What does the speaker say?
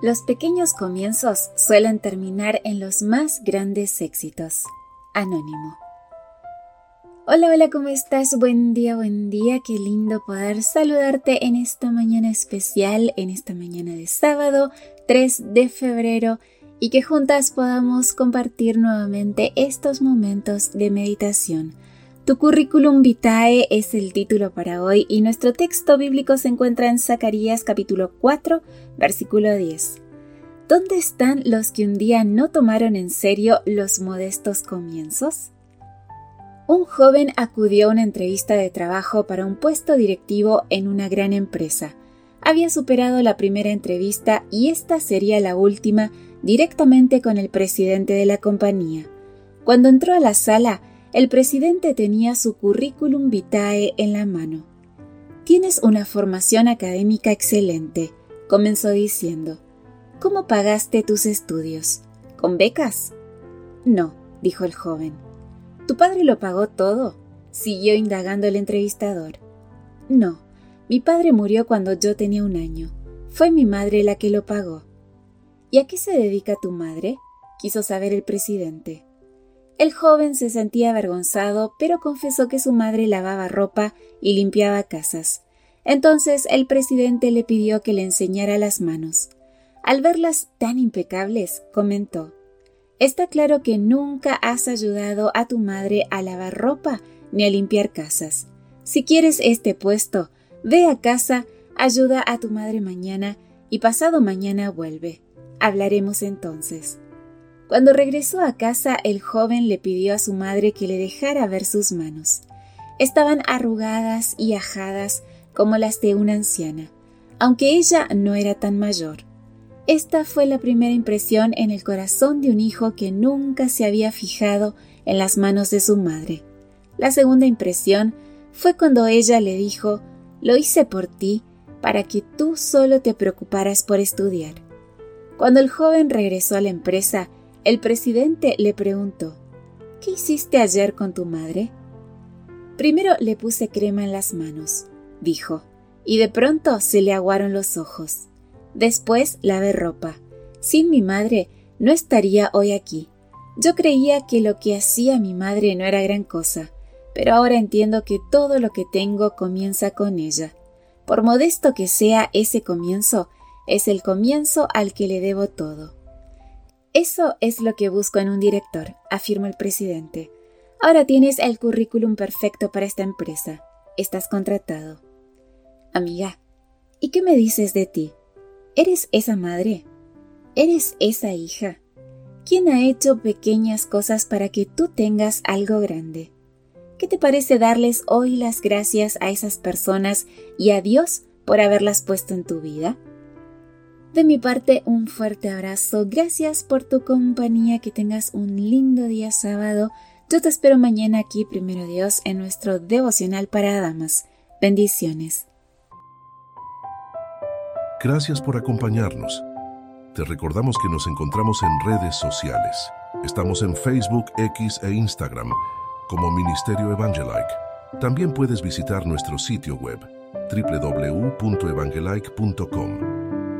Los pequeños comienzos suelen terminar en los más grandes éxitos. Anónimo. Hola, hola, ¿cómo estás? Buen día, buen día. Qué lindo poder saludarte en esta mañana especial, en esta mañana de sábado 3 de febrero y que juntas podamos compartir nuevamente estos momentos de meditación. Tu currículum vitae es el título para hoy y nuestro texto bíblico se encuentra en Zacarías capítulo 4, versículo 10. ¿Dónde están los que un día no tomaron en serio los modestos comienzos? Un joven acudió a una entrevista de trabajo para un puesto directivo en una gran empresa. Había superado la primera entrevista y esta sería la última directamente con el presidente de la compañía. Cuando entró a la sala, el presidente tenía su currículum vitae en la mano. Tienes una formación académica excelente, comenzó diciendo. ¿Cómo pagaste tus estudios? ¿Con becas? No, dijo el joven. ¿Tu padre lo pagó todo? siguió indagando el entrevistador. No, mi padre murió cuando yo tenía un año. Fue mi madre la que lo pagó. ¿Y a qué se dedica tu madre? quiso saber el presidente. El joven se sentía avergonzado, pero confesó que su madre lavaba ropa y limpiaba casas. Entonces el presidente le pidió que le enseñara las manos. Al verlas tan impecables, comentó Está claro que nunca has ayudado a tu madre a lavar ropa ni a limpiar casas. Si quieres este puesto, ve a casa, ayuda a tu madre mañana y pasado mañana vuelve. Hablaremos entonces. Cuando regresó a casa, el joven le pidió a su madre que le dejara ver sus manos. Estaban arrugadas y ajadas como las de una anciana, aunque ella no era tan mayor. Esta fue la primera impresión en el corazón de un hijo que nunca se había fijado en las manos de su madre. La segunda impresión fue cuando ella le dijo, lo hice por ti, para que tú solo te preocuparas por estudiar. Cuando el joven regresó a la empresa, el presidente le preguntó, ¿Qué hiciste ayer con tu madre? Primero le puse crema en las manos, dijo, y de pronto se le aguaron los ojos. Después lavé ropa. Sin mi madre no estaría hoy aquí. Yo creía que lo que hacía mi madre no era gran cosa, pero ahora entiendo que todo lo que tengo comienza con ella. Por modesto que sea ese comienzo, es el comienzo al que le debo todo. Eso es lo que busco en un director, afirmó el presidente. Ahora tienes el currículum perfecto para esta empresa. Estás contratado. Amiga, ¿y qué me dices de ti? ¿Eres esa madre? ¿Eres esa hija? ¿Quién ha hecho pequeñas cosas para que tú tengas algo grande? ¿Qué te parece darles hoy las gracias a esas personas y a Dios por haberlas puesto en tu vida? De mi parte, un fuerte abrazo. Gracias por tu compañía. Que tengas un lindo día sábado. Yo te espero mañana aquí, primero Dios, en nuestro devocional para damas. Bendiciones. Gracias por acompañarnos. Te recordamos que nos encontramos en redes sociales. Estamos en Facebook, X e Instagram como Ministerio Evangelike. También puedes visitar nuestro sitio web www.evangelike.com.